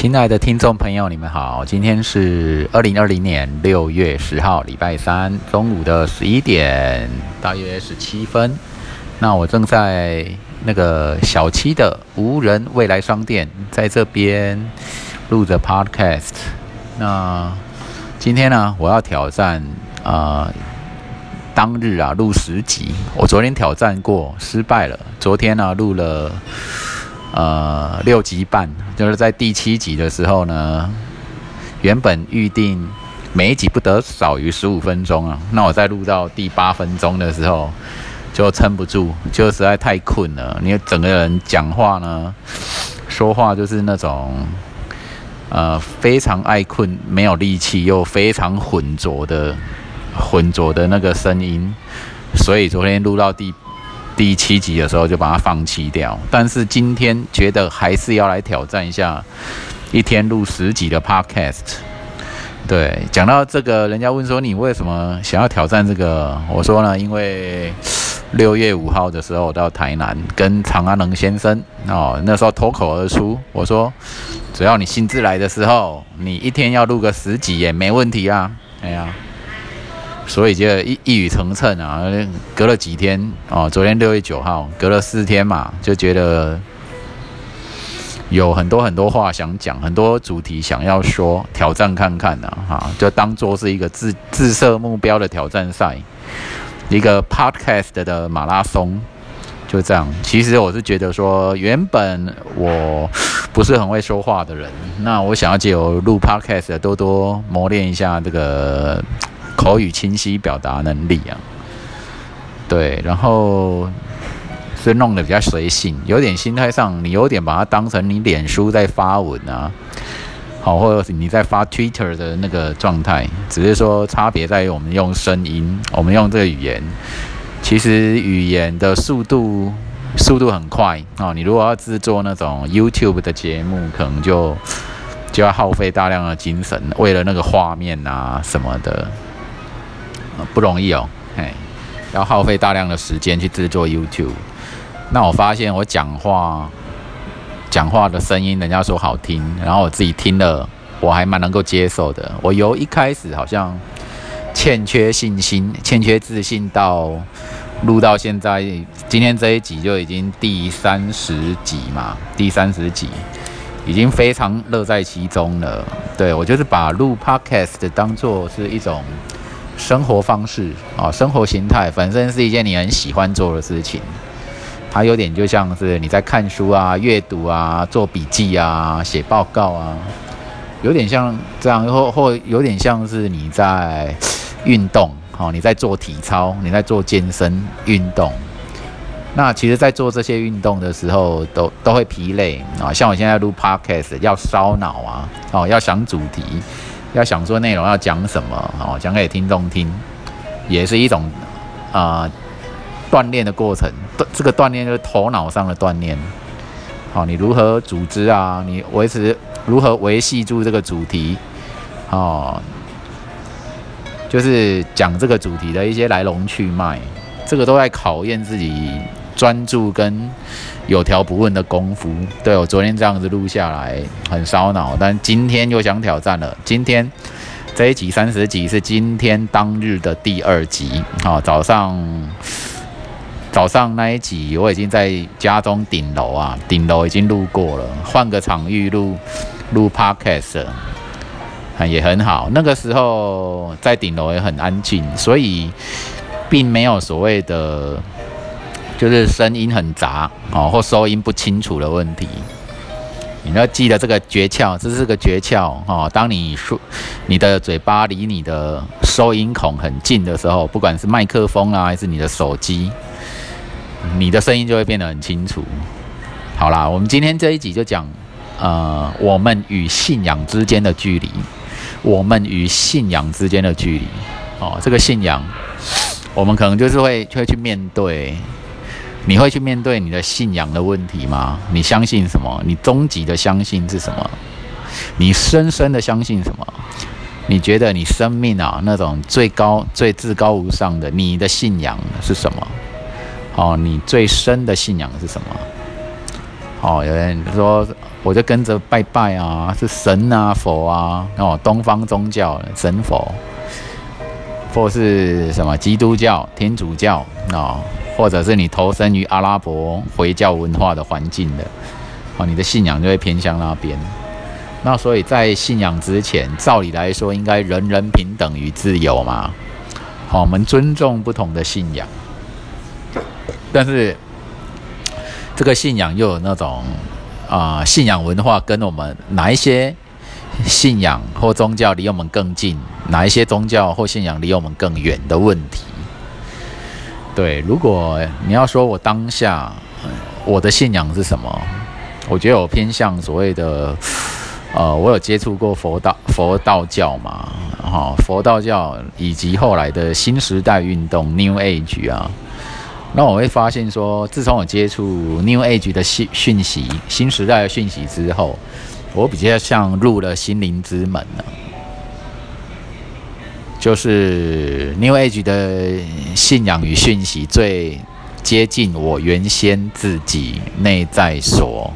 亲爱的听众朋友，你们好，今天是二零二零年六月十号，礼拜三中午的十一点大约十七分。那我正在那个小七的无人未来商店，在这边录着 Podcast。那今天呢，我要挑战啊，当日啊录十集。我昨天挑战过，失败了。昨天呢录了。呃，六集半，就是在第七集的时候呢，原本预定每一集不得少于十五分钟啊。那我在录到第八分钟的时候，就撑不住，就实在太困了。你整个人讲话呢，说话就是那种呃非常爱困、没有力气又非常浑浊的浑浊的那个声音，所以昨天录到第。第七集的时候就把它放弃掉，但是今天觉得还是要来挑战一下，一天录十集的 podcast。对，讲到这个，人家问说你为什么想要挑战这个？我说呢，因为六月五号的时候到台南跟长安能先生哦，那时候脱口而出，我说只要你兴致来的时候，你一天要录个十集也没问题啊。哎呀。所以就一一语成谶啊，隔了几天哦，昨天六月九号，隔了四天嘛，就觉得有很多很多话想讲，很多主题想要说，挑战看看呢，哈，就当做是一个自自设目标的挑战赛，一个 podcast 的马拉松，就这样。其实我是觉得说，原本我不是很会说话的人，那我想要借由录 podcast 多多磨练一下这个。口语清晰表达能力啊，对，然后是弄得比较随性，有点心态上，你有点把它当成你脸书在发文啊，好，或者是你在发 Twitter 的那个状态，只是说差别在于我们用声音，我们用这个语言，其实语言的速度速度很快。啊，你如果要制作那种 YouTube 的节目，可能就就要耗费大量的精神，为了那个画面啊什么的。不容易哦，嘿，要耗费大量的时间去制作 YouTube。那我发现我讲话，讲话的声音，人家说好听，然后我自己听了，我还蛮能够接受的。我由一开始好像欠缺信心、欠缺自信，到录到现在，今天这一集就已经第三十集嘛，第三十集已经非常乐在其中了。对我就是把录 Podcast 当做是一种。生活方式啊，生活形态，本身是一件你很喜欢做的事情。它有点就像是你在看书啊、阅读啊、做笔记啊、写报告啊，有点像这样，或或有点像是你在运动，哦，你在做体操，你在做健身运动。那其实，在做这些运动的时候，都都会疲累啊。像我现在录 podcast，要烧脑啊，哦，要想主题。要想说内容要讲什么哦，讲给听众听，也是一种啊锻炼的过程。这个锻炼就是头脑上的锻炼。好，你如何组织啊？你维持如何维系住这个主题？哦，就是讲这个主题的一些来龙去脉，这个都在考验自己专注跟。有条不紊的功夫，对我昨天这样子录下来很烧脑，但今天又想挑战了。今天这一集三十集是今天当日的第二集啊，早上早上那一集我已经在家中顶楼啊，顶楼已经录过了，换个场域录录 podcast 也很好。那个时候在顶楼也很安静，所以并没有所谓的。就是声音很杂哦，或收音不清楚的问题，你要记得这个诀窍，这是个诀窍哦。当你说你的嘴巴离你的收音孔很近的时候，不管是麦克风啊，还是你的手机，你的声音就会变得很清楚。好啦，我们今天这一集就讲，呃，我们与信仰之间的距离，我们与信仰之间的距离哦，这个信仰，我们可能就是会会去面对。你会去面对你的信仰的问题吗？你相信什么？你终极的相信是什么？你深深的相信什么？你觉得你生命啊那种最高、最至高无上的你的信仰是什么？哦，你最深的信仰是什么？哦，有人说我就跟着拜拜啊，是神啊佛啊哦，东方宗教神佛，或是什么基督教、天主教哦，或者是你投身于阿拉伯回教文化的环境的，哦，你的信仰就会偏向那边。那所以在信仰之前，照理来说应该人人平等与自由嘛，好，我们尊重不同的信仰，但是这个信仰又有那种。啊，信仰文化跟我们哪一些信仰或宗教离我们更近，哪一些宗教或信仰离我们更远的问题？对，如果你要说我当下我的信仰是什么，我觉得我偏向所谓的，呃，我有接触过佛道佛道教嘛，哈，佛道教以及后来的新时代运动 New Age 啊。那我会发现说，自从我接触 New Age 的讯讯息、新时代的讯息之后，我比较像入了心灵之门了。就是 New Age 的信仰与讯息最接近我原先自己内在所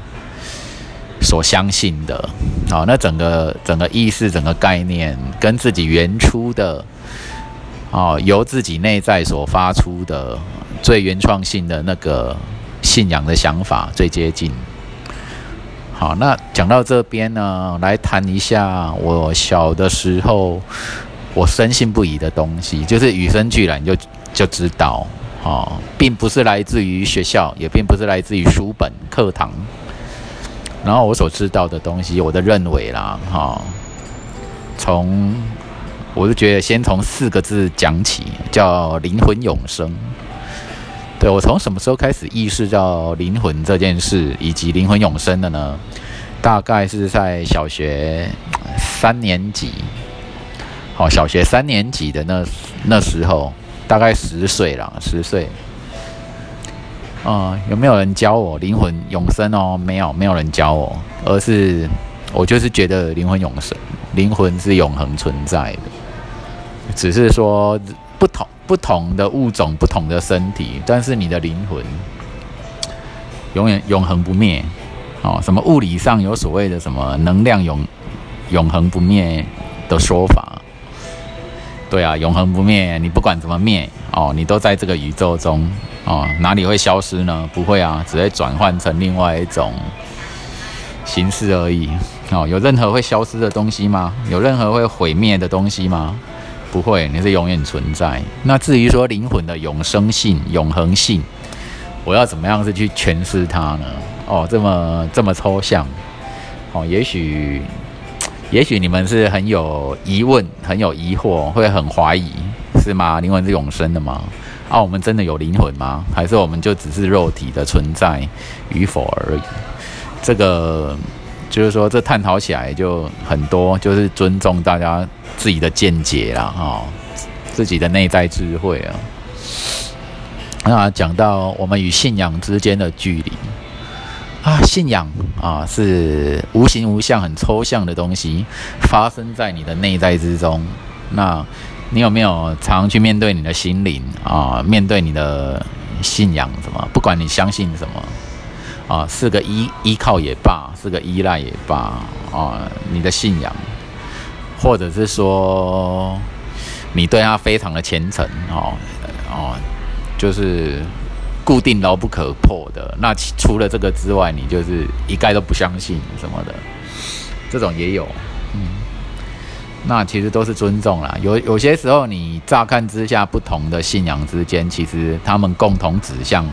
所相信的。好，那整个整个意识、整个概念，跟自己原初的，哦，由自己内在所发出的。最原创性的那个信仰的想法最接近。好，那讲到这边呢，来谈一下我小的时候我深信不疑的东西，就是与生俱来就就知道，哦，并不是来自于学校，也并不是来自于书本课堂。然后我所知道的东西，我的认为啦，哈，从我就觉得先从四个字讲起，叫灵魂永生。对我从什么时候开始意识到灵魂这件事以及灵魂永生的呢？大概是在小学三年级，好，小学三年级的那那时候，大概十岁了，十岁。啊，有没有人教我灵魂永生哦？没有，没有人教我，而是我就是觉得灵魂永生，灵魂是永恒存在的，只是说不同。不同的物种，不同的身体，但是你的灵魂永远永恒不灭。哦，什么物理上有所谓的什么能量永永恒不灭的说法？对啊，永恒不灭，你不管怎么灭，哦，你都在这个宇宙中，哦，哪里会消失呢？不会啊，只会转换成另外一种形式而已。哦，有任何会消失的东西吗？有任何会毁灭的东西吗？不会，你是永远存在。那至于说灵魂的永生性、永恒性，我要怎么样子去诠释它呢？哦，这么这么抽象。哦，也许，也许你们是很有疑问、很有疑惑，会很怀疑，是吗？灵魂是永生的吗？啊，我们真的有灵魂吗？还是我们就只是肉体的存在与否而已？这个。就是说，这探讨起来就很多，就是尊重大家自己的见解啦，哈，自己的内在智慧啊。那讲到我们与信仰之间的距离啊，信仰啊是无形无相、很抽象的东西，发生在你的内在之中。那你有没有常去面对你的心灵啊？面对你的信仰什么？不管你相信什么。啊，是个依依靠也罢，是个依赖也罢，啊，你的信仰，或者是说你对他非常的虔诚，哦，哦，就是固定牢不可破的。那除了这个之外，你就是一概都不相信什么的，这种也有，嗯，那其实都是尊重啦。有有些时候，你乍看之下不同的信仰之间，其实他们共同指向。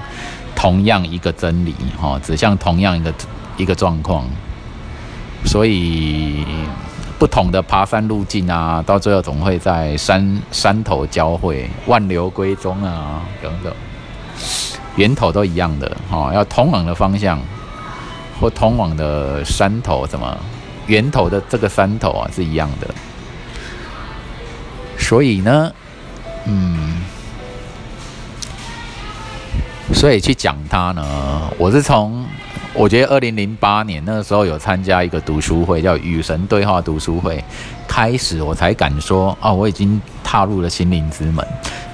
同样一个真理，哈，指向同样一个一个状况，所以不同的爬山路径啊，到最后总会在山山头交汇，万流归宗啊，等等，源头都一样的，哈，要通往的方向或通往的山头，怎么源头的这个山头啊是一样的，所以呢，嗯。所以去讲它呢，我是从我觉得二零零八年那个时候有参加一个读书会，叫与神对话读书会，开始我才敢说啊，我已经踏入了心灵之门。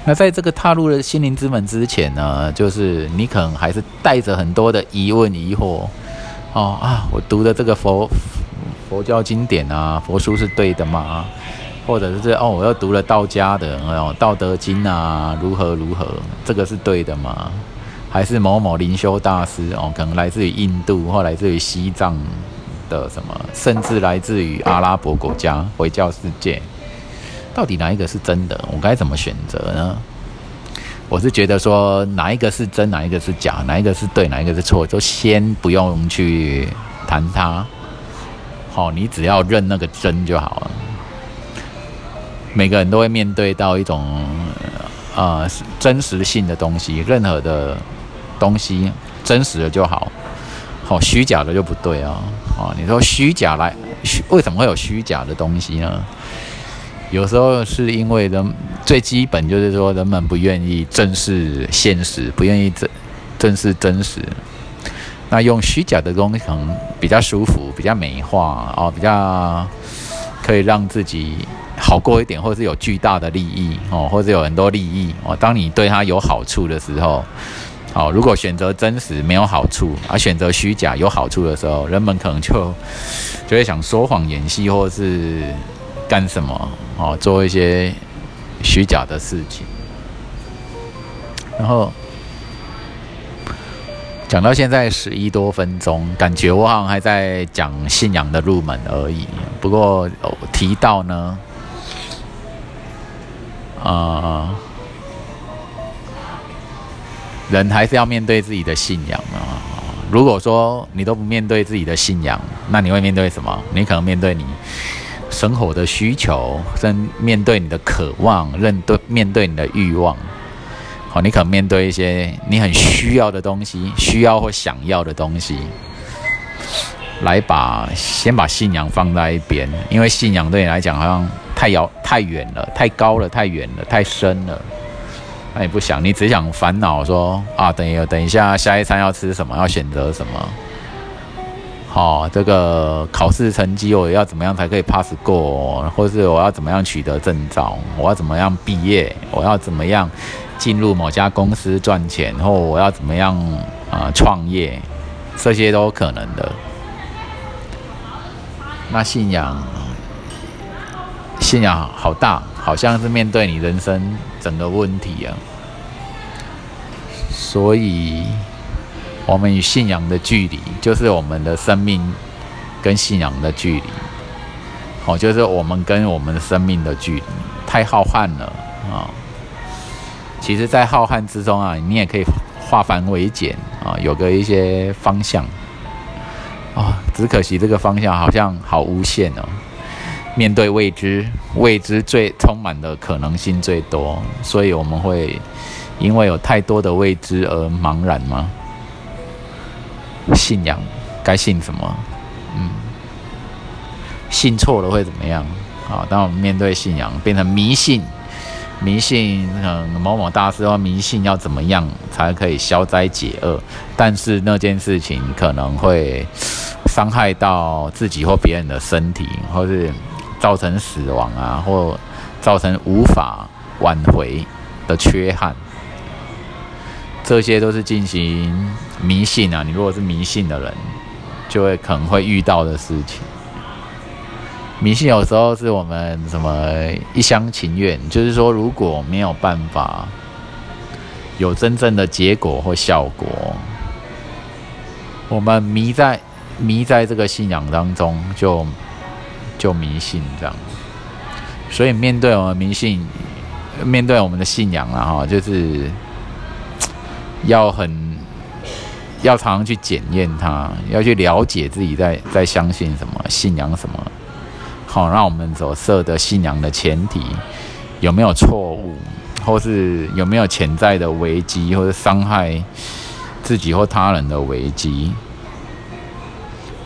那在这个踏入了心灵之门之前呢，就是你可能还是带着很多的疑问疑惑，哦啊，我读的这个佛佛教经典啊，佛书是对的吗？或者是哦，我又读了道家的哦，《道德经》啊，如何如何，这个是对的吗？还是某某灵修大师哦，可能来自于印度或来自于西藏的什么，甚至来自于阿拉伯国家回教世界，到底哪一个是真的？我该怎么选择呢？我是觉得说，哪一个是真，哪一个是假，哪一个是对，哪一个是错，就先不用去谈它。好，你只要认那个真就好了。每个人都会面对到一种呃真实性的东西，任何的东西真实的就好，好虚假的就不对啊！啊，你说虚假来，虚为什么会有虚假的东西呢？有时候是因为人最基本就是说人们不愿意正视现实，不愿意正正视真实，那用虚假的东西可能比较舒服，比较美化哦，比较可以让自己。好过一点，或是有巨大的利益哦，或者有很多利益哦。当你对他有好处的时候，好，如果选择真实没有好处，而选择虚假有好处的时候，人们可能就就会想说谎演戏，或是干什么哦，做一些虚假的事情。然后讲到现在十一多分钟，感觉我好像还在讲信仰的入门而已。不过提到呢。啊，人还是要面对自己的信仰啊。如果说你都不面对自己的信仰，那你会面对什么？你可能面对你生活的需求，跟面对你的渴望，认对面对你的欲望。好，你可能面对一些你很需要的东西，需要或想要的东西，来把先把信仰放在一边，因为信仰对你来讲好像。太遥太远了，太高了，太远了，太深了。那你不想，你只想烦恼说啊，等一等一下，下一餐要吃什么？要选择什么？好，这个考试成绩我要怎么样才可以 pass 过？或是我要怎么样取得证照？我要怎么样毕业？我要怎么样进入某家公司赚钱？或我要怎么样啊创业？这些都可能的。那信仰。信仰好大，好像是面对你人生整个问题啊。所以，我们与信仰的距离，就是我们的生命跟信仰的距离。好，就是我们跟我们的生命的距离太浩瀚了啊。其实，在浩瀚之中啊，你也可以化繁为简啊，有个一些方向啊。只可惜这个方向好像好无限哦。面对未知，未知最充满的可能性最多，所以我们会因为有太多的未知而茫然吗？信仰该信什么？嗯，信错了会怎么样？好，当我们面对信仰变成迷信，迷信嗯某某大师说迷信要怎么样才可以消灾解厄，但是那件事情可能会伤害到自己或别人的身体，或是。造成死亡啊，或造成无法挽回的缺憾，这些都是进行迷信啊。你如果是迷信的人，就会可能会遇到的事情。迷信有时候是我们什么一厢情愿，就是说如果没有办法有真正的结果或效果，我们迷在迷在这个信仰当中就。就迷信这样，所以面对我们迷信，面对我们的信仰啊，哈，就是要很要常常去检验它，要去了解自己在在相信什么，信仰什么，好，让我们所设的信仰的前提有没有错误，或是有没有潜在的危机，或者伤害自己或他人的危机。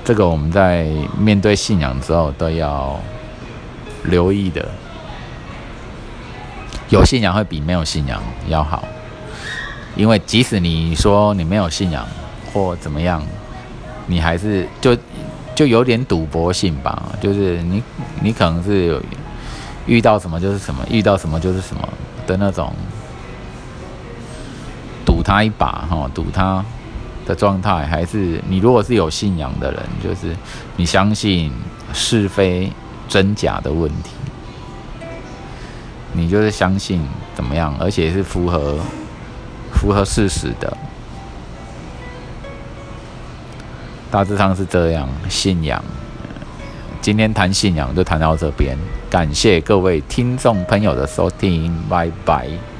这个我们在面对信仰之后都要留意的。有信仰会比没有信仰要好，因为即使你说你没有信仰或怎么样，你还是就就有点赌博性吧，就是你你可能是遇到什么就是什么，遇到什么就是什么的那种，赌他一把哈，赌他的状态，还是你如果是有信仰的人，就是你相信是非真假的问题，你就是相信怎么样，而且是符合符合事实的。大致上是这样，信仰。今天谈信仰就谈到这边，感谢各位听众朋友的收听，拜拜。